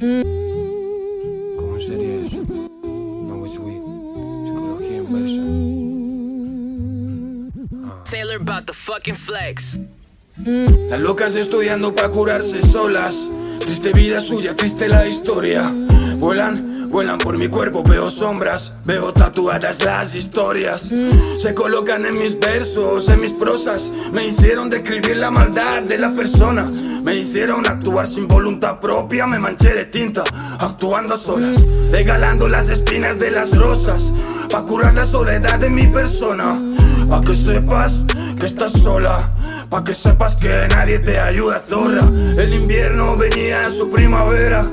¿Cómo sería eso? No es weed. Psicología inversa. Taylor about the fucking flex. Las locas estudiando para curarse solas. Triste vida suya, triste la historia. Vuelan, vuelan por mi cuerpo, veo sombras, veo tatuadas las historias. Se colocan en mis versos, en mis prosas. Me hicieron describir la maldad de la persona. Me hicieron actuar sin voluntad propia, me manché de tinta, actuando a solas, regalando las espinas de las rosas, pa' curar la soledad de mi persona. Pa' que sepas que estás sola, pa' que sepas que nadie te ayuda, zorra. El invierno venía en su primavera,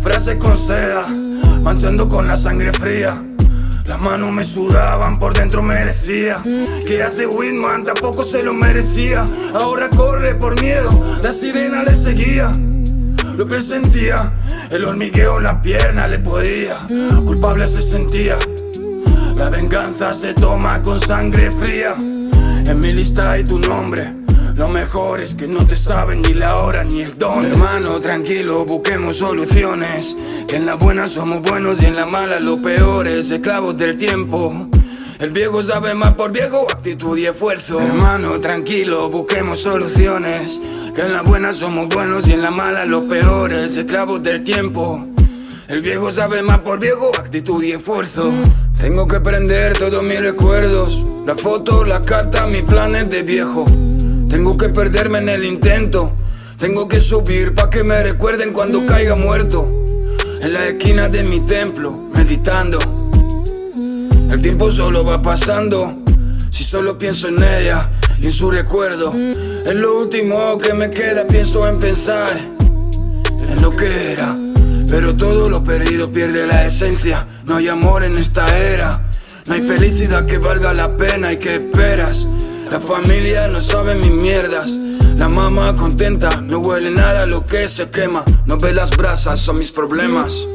frase con seda, manchando con la sangre fría. Las manos me sudaban, por dentro me decía Que hace Whitman, tampoco se lo merecía. Ahora corre por miedo, la sirena le seguía. Lo presentía, el hormigueo en la pierna le podía. Culpable se sentía. La venganza se toma con sangre fría. En mi lista hay tu nombre lo mejor es que no te saben ni la hora ni el don. Hermano, tranquilo, busquemos soluciones. Que en la buena somos buenos y en la mala lo peor es esclavos del tiempo. El viejo sabe más por viejo, actitud y esfuerzo. Hermano, tranquilo, busquemos soluciones. Que en la buena somos buenos y en la mala lo peor es esclavos del tiempo. El viejo sabe más por viejo, actitud y esfuerzo. Tengo que prender todos mis recuerdos. La foto, la carta, mis planes de viejo. Tengo que perderme en el intento. Tengo que subir pa' que me recuerden cuando caiga muerto. En la esquina de mi templo, meditando. El tiempo solo va pasando. Si solo pienso en ella y en su recuerdo. Es lo último que me queda, pienso en pensar en lo que era. Pero todo lo perdido pierde la esencia. No hay amor en esta era. No hay felicidad que valga la pena y que esperas. La familia no sabe mis mierdas. La mamá contenta, no huele nada lo que se quema. No ve las brasas, son mis problemas.